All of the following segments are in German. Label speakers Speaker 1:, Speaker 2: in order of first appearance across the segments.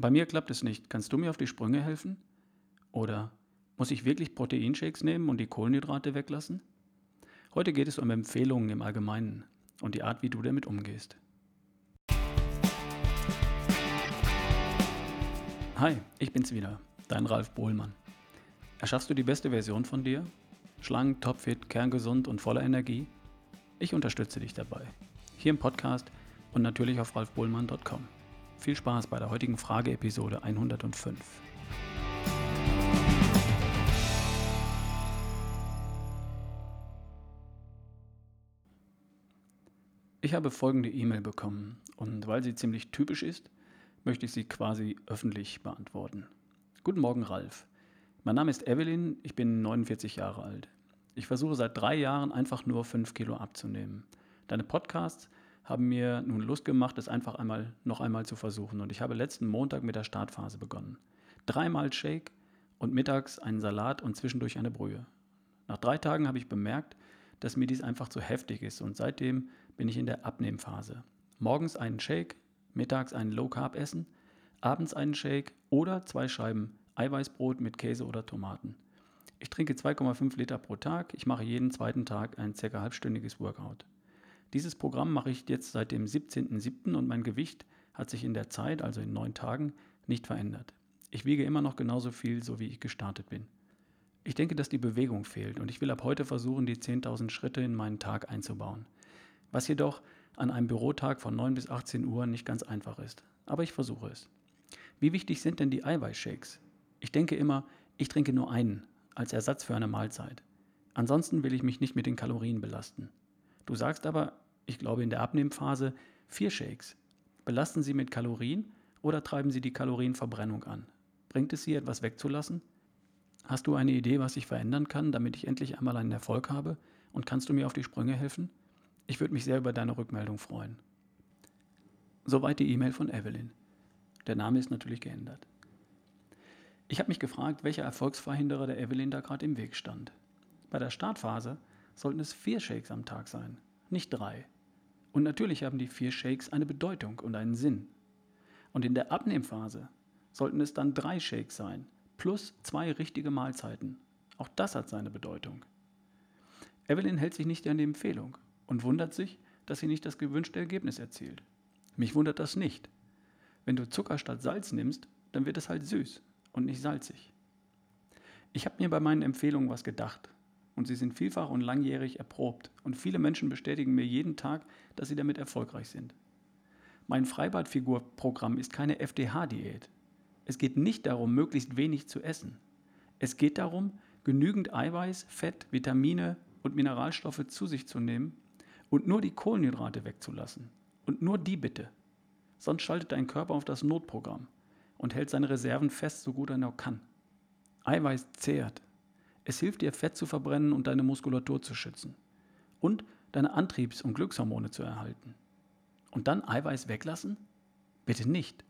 Speaker 1: Bei mir klappt es nicht. Kannst du mir auf die Sprünge helfen? Oder muss ich wirklich Proteinshakes nehmen und die Kohlenhydrate weglassen? Heute geht es um Empfehlungen im Allgemeinen und die Art, wie du damit umgehst. Hi, ich bin's wieder, dein Ralf Bohlmann. Erschaffst du die beste Version von dir? Schlank, topfit, kerngesund und voller Energie? Ich unterstütze dich dabei. Hier im Podcast und natürlich auf ralfbohlmann.com. Viel Spaß bei der heutigen Frage-Episode 105. Ich habe folgende E-Mail bekommen und weil sie ziemlich typisch ist, möchte ich sie quasi öffentlich beantworten. Guten Morgen, Ralf. Mein Name ist Evelyn, ich bin 49 Jahre alt. Ich versuche seit drei Jahren einfach nur 5 Kilo abzunehmen. Deine Podcasts haben mir nun Lust gemacht, es einfach einmal noch einmal zu versuchen. Und ich habe letzten Montag mit der Startphase begonnen. Dreimal Shake und mittags einen Salat und zwischendurch eine Brühe. Nach drei Tagen habe ich bemerkt, dass mir dies einfach zu heftig ist und seitdem bin ich in der Abnehmphase. Morgens einen Shake, mittags einen Low Carb essen, abends einen Shake oder zwei Scheiben Eiweißbrot mit Käse oder Tomaten. Ich trinke 2,5 Liter pro Tag. Ich mache jeden zweiten Tag ein ca. halbstündiges Workout. Dieses Programm mache ich jetzt seit dem 17.07. und mein Gewicht hat sich in der Zeit, also in neun Tagen, nicht verändert. Ich wiege immer noch genauso viel, so wie ich gestartet bin. Ich denke, dass die Bewegung fehlt und ich will ab heute versuchen, die 10.000 Schritte in meinen Tag einzubauen. Was jedoch an einem Bürotag von 9 bis 18 Uhr nicht ganz einfach ist. Aber ich versuche es. Wie wichtig sind denn die Eiweißshakes? Ich denke immer, ich trinke nur einen als Ersatz für eine Mahlzeit. Ansonsten will ich mich nicht mit den Kalorien belasten. Du sagst aber, ich glaube in der Abnehmphase, vier Shakes. Belasten sie mit Kalorien oder treiben sie die Kalorienverbrennung an? Bringt es sie, etwas wegzulassen? Hast du eine Idee, was ich verändern kann, damit ich endlich einmal einen Erfolg habe? Und kannst du mir auf die Sprünge helfen? Ich würde mich sehr über deine Rückmeldung freuen. Soweit die E-Mail von Evelyn. Der Name ist natürlich geändert. Ich habe mich gefragt, welcher Erfolgsverhinderer der Evelyn da gerade im Weg stand. Bei der Startphase sollten es vier Shakes am Tag sein, nicht drei. Und natürlich haben die vier Shakes eine Bedeutung und einen Sinn. Und in der Abnehmphase sollten es dann drei Shakes sein, plus zwei richtige Mahlzeiten. Auch das hat seine Bedeutung. Evelyn hält sich nicht an die Empfehlung und wundert sich, dass sie nicht das gewünschte Ergebnis erzielt. Mich wundert das nicht. Wenn du Zucker statt Salz nimmst, dann wird es halt süß und nicht salzig. Ich habe mir bei meinen Empfehlungen was gedacht und sie sind vielfach und langjährig erprobt und viele Menschen bestätigen mir jeden Tag, dass sie damit erfolgreich sind. Mein Freibadfigurprogramm ist keine FDH-Diät. Es geht nicht darum, möglichst wenig zu essen. Es geht darum, genügend Eiweiß, Fett, Vitamine und Mineralstoffe zu sich zu nehmen und nur die Kohlenhydrate wegzulassen. Und nur die bitte. Sonst schaltet dein Körper auf das Notprogramm und hält seine Reserven fest, so gut er nur kann. Eiweiß zehrt, es hilft dir, Fett zu verbrennen und deine Muskulatur zu schützen. Und deine Antriebs- und Glückshormone zu erhalten. Und dann Eiweiß weglassen? Bitte nicht.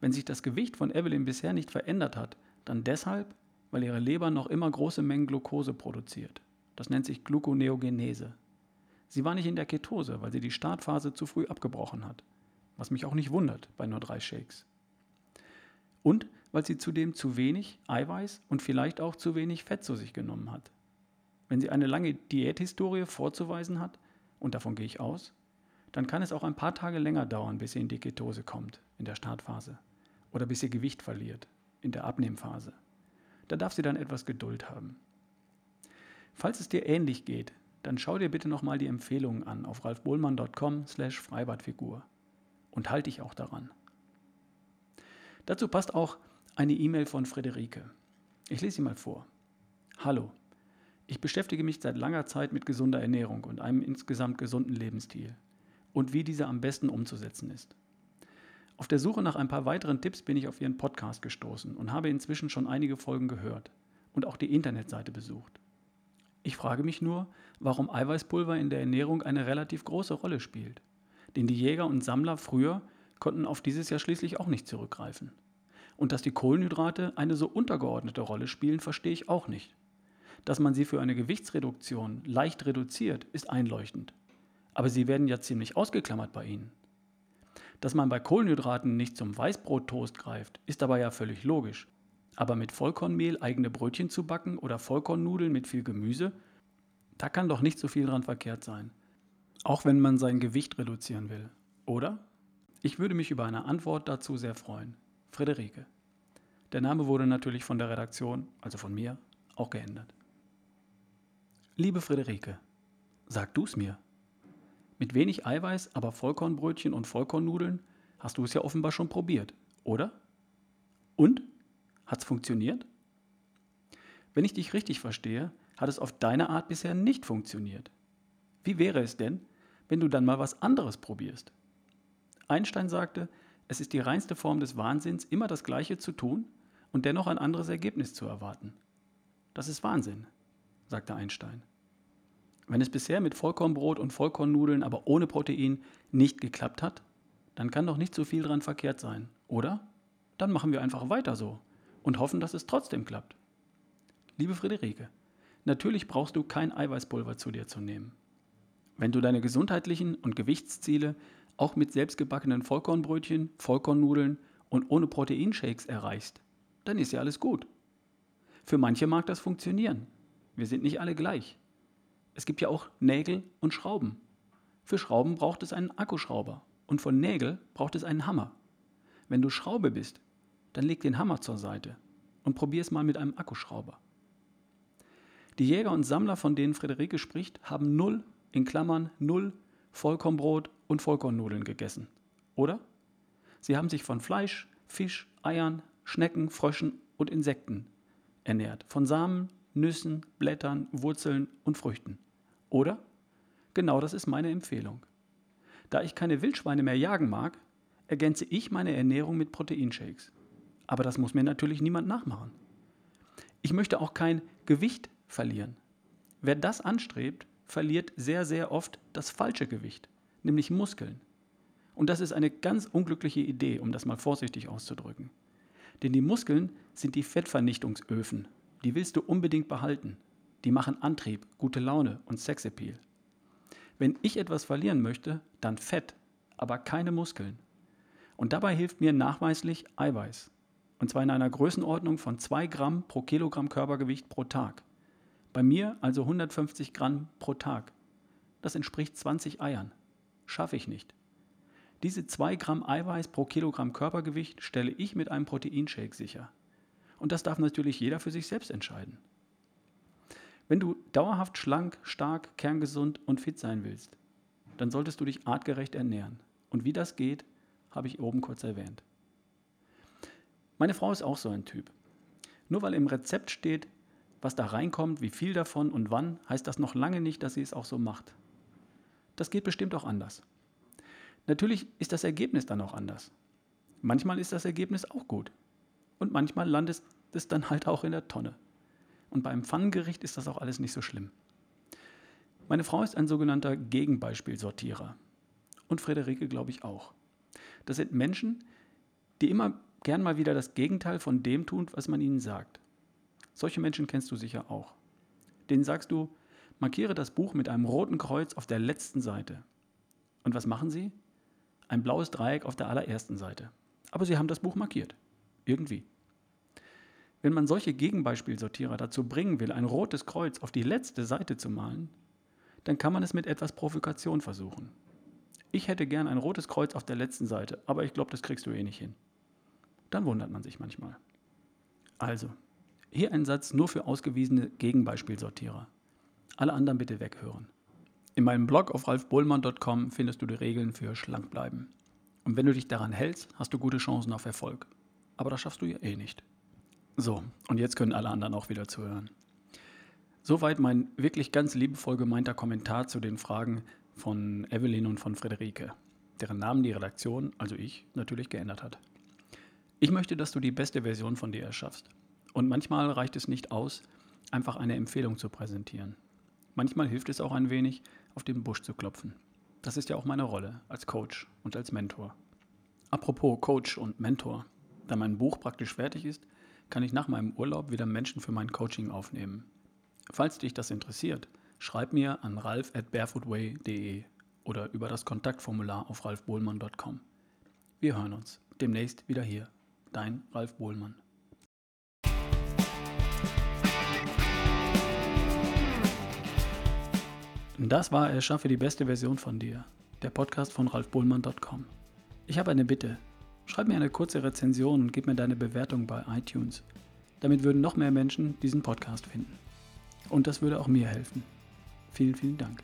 Speaker 1: Wenn sich das Gewicht von Evelyn bisher nicht verändert hat, dann deshalb, weil ihre Leber noch immer große Mengen Glucose produziert. Das nennt sich Gluconeogenese. Sie war nicht in der Ketose, weil sie die Startphase zu früh abgebrochen hat. Was mich auch nicht wundert bei nur drei Shakes. Und weil sie zudem zu wenig Eiweiß und vielleicht auch zu wenig Fett zu sich genommen hat. Wenn sie eine lange Diäthistorie vorzuweisen hat, und davon gehe ich aus, dann kann es auch ein paar Tage länger dauern, bis sie in die Ketose kommt, in der Startphase, oder bis sie Gewicht verliert, in der Abnehmphase. Da darf sie dann etwas Geduld haben. Falls es dir ähnlich geht, dann schau dir bitte nochmal die Empfehlungen an auf ralfbohlmann.com slash Freibadfigur und halte dich auch daran. Dazu passt auch eine E-Mail von Friederike. Ich lese sie mal vor. Hallo, ich beschäftige mich seit langer Zeit mit gesunder Ernährung und einem insgesamt gesunden Lebensstil und wie dieser am besten umzusetzen ist. Auf der Suche nach ein paar weiteren Tipps bin ich auf Ihren Podcast gestoßen und habe inzwischen schon einige Folgen gehört und auch die Internetseite besucht. Ich frage mich nur, warum Eiweißpulver in der Ernährung eine relativ große Rolle spielt. Denn die Jäger und Sammler früher konnten auf dieses ja schließlich auch nicht zurückgreifen. Und dass die Kohlenhydrate eine so untergeordnete Rolle spielen, verstehe ich auch nicht. Dass man sie für eine Gewichtsreduktion leicht reduziert, ist einleuchtend. Aber sie werden ja ziemlich ausgeklammert bei ihnen. Dass man bei Kohlenhydraten nicht zum Weißbrottoast greift, ist aber ja völlig logisch. Aber mit Vollkornmehl eigene Brötchen zu backen oder Vollkornnudeln mit viel Gemüse, da kann doch nicht so viel dran verkehrt sein. Auch wenn man sein Gewicht reduzieren will, oder? Ich würde mich über eine Antwort dazu sehr freuen. Friederike. Der Name wurde natürlich von der Redaktion, also von mir, auch geändert. Liebe Friederike, sag du's mir. Mit wenig Eiweiß, aber Vollkornbrötchen und Vollkornnudeln hast du es ja offenbar schon probiert, oder? Und? Hat's funktioniert? Wenn ich dich richtig verstehe, hat es auf deine Art bisher nicht funktioniert. Wie wäre es denn, wenn du dann mal was anderes probierst? Einstein sagte, es ist die reinste Form des Wahnsinns, immer das Gleiche zu tun und dennoch ein anderes Ergebnis zu erwarten. Das ist Wahnsinn, sagte Einstein. Wenn es bisher mit Vollkornbrot und Vollkornnudeln, aber ohne Protein nicht geklappt hat, dann kann doch nicht so viel dran verkehrt sein, oder? Dann machen wir einfach weiter so und hoffen, dass es trotzdem klappt. Liebe Friederike, natürlich brauchst du kein Eiweißpulver zu dir zu nehmen. Wenn du deine gesundheitlichen und Gewichtsziele auch mit selbstgebackenen Vollkornbrötchen, Vollkornnudeln und ohne Proteinshakes erreichst, dann ist ja alles gut. Für manche mag das funktionieren. Wir sind nicht alle gleich. Es gibt ja auch Nägel und Schrauben. Für Schrauben braucht es einen Akkuschrauber und von Nägel braucht es einen Hammer. Wenn du Schraube bist, dann leg den Hammer zur Seite und probier es mal mit einem Akkuschrauber. Die Jäger und Sammler, von denen Friederike spricht, haben null, in Klammern null, Vollkornbrot und Vollkornnudeln gegessen. Oder? Sie haben sich von Fleisch, Fisch, Eiern, Schnecken, Fröschen und Insekten ernährt. Von Samen, Nüssen, Blättern, Wurzeln und Früchten. Oder? Genau das ist meine Empfehlung. Da ich keine Wildschweine mehr jagen mag, ergänze ich meine Ernährung mit Proteinshakes. Aber das muss mir natürlich niemand nachmachen. Ich möchte auch kein Gewicht verlieren. Wer das anstrebt, verliert sehr, sehr oft das falsche Gewicht, nämlich Muskeln. Und das ist eine ganz unglückliche Idee, um das mal vorsichtig auszudrücken. Denn die Muskeln sind die Fettvernichtungsöfen. Die willst du unbedingt behalten. Die machen Antrieb, gute Laune und Sexappeal. Wenn ich etwas verlieren möchte, dann Fett, aber keine Muskeln. Und dabei hilft mir nachweislich Eiweiß. Und zwar in einer Größenordnung von 2 Gramm pro Kilogramm Körpergewicht pro Tag. Bei mir also 150 Gramm pro Tag. Das entspricht 20 Eiern. Schaffe ich nicht. Diese 2 Gramm Eiweiß pro Kilogramm Körpergewicht stelle ich mit einem Proteinshake sicher. Und das darf natürlich jeder für sich selbst entscheiden. Wenn du dauerhaft schlank, stark, kerngesund und fit sein willst, dann solltest du dich artgerecht ernähren. Und wie das geht, habe ich oben kurz erwähnt. Meine Frau ist auch so ein Typ. Nur weil im Rezept steht, was da reinkommt, wie viel davon und wann, heißt das noch lange nicht, dass sie es auch so macht. Das geht bestimmt auch anders. Natürlich ist das Ergebnis dann auch anders. Manchmal ist das Ergebnis auch gut. Und manchmal landet es dann halt auch in der Tonne. Und beim Pfannengericht ist das auch alles nicht so schlimm. Meine Frau ist ein sogenannter Gegenbeispielsortierer. Und Friederike, glaube ich, auch. Das sind Menschen, die immer gern mal wieder das Gegenteil von dem tun, was man ihnen sagt. Solche Menschen kennst du sicher auch. Denen sagst du, markiere das Buch mit einem roten Kreuz auf der letzten Seite. Und was machen sie? ein blaues Dreieck auf der allerersten Seite. Aber sie haben das Buch markiert. Irgendwie. Wenn man solche Gegenbeispielsortierer dazu bringen will, ein rotes Kreuz auf die letzte Seite zu malen, dann kann man es mit etwas Provokation versuchen. Ich hätte gern ein rotes Kreuz auf der letzten Seite, aber ich glaube, das kriegst du eh nicht hin. Dann wundert man sich manchmal. Also, hier ein Satz nur für ausgewiesene Gegenbeispielsortierer. Alle anderen bitte weghören. In meinem Blog auf ralfbohlmann.com findest du die Regeln für Schlankbleiben. Und wenn du dich daran hältst, hast du gute Chancen auf Erfolg. Aber das schaffst du ja eh nicht. So, und jetzt können alle anderen auch wieder zuhören. Soweit mein wirklich ganz liebevoll gemeinter Kommentar zu den Fragen von Evelyn und von Friederike, deren Namen die Redaktion, also ich, natürlich geändert hat. Ich möchte, dass du die beste Version von dir erschaffst. Und manchmal reicht es nicht aus, einfach eine Empfehlung zu präsentieren. Manchmal hilft es auch ein wenig, auf den Busch zu klopfen. Das ist ja auch meine Rolle als Coach und als Mentor. Apropos Coach und Mentor. Da mein Buch praktisch fertig ist, kann ich nach meinem Urlaub wieder Menschen für mein Coaching aufnehmen. Falls dich das interessiert, schreib mir an ralf at barefootway.de oder über das Kontaktformular auf ralfbohlmann.com. wir hören uns demnächst wieder hier. Dein Ralf Bohlmann. Das war Erschaffe die beste Version von dir, der Podcast von ralfbohlmann.com. Ich habe eine Bitte. Schreib mir eine kurze Rezension und gib mir deine Bewertung bei iTunes. Damit würden noch mehr Menschen diesen Podcast finden. Und das würde auch mir helfen. Vielen, vielen Dank.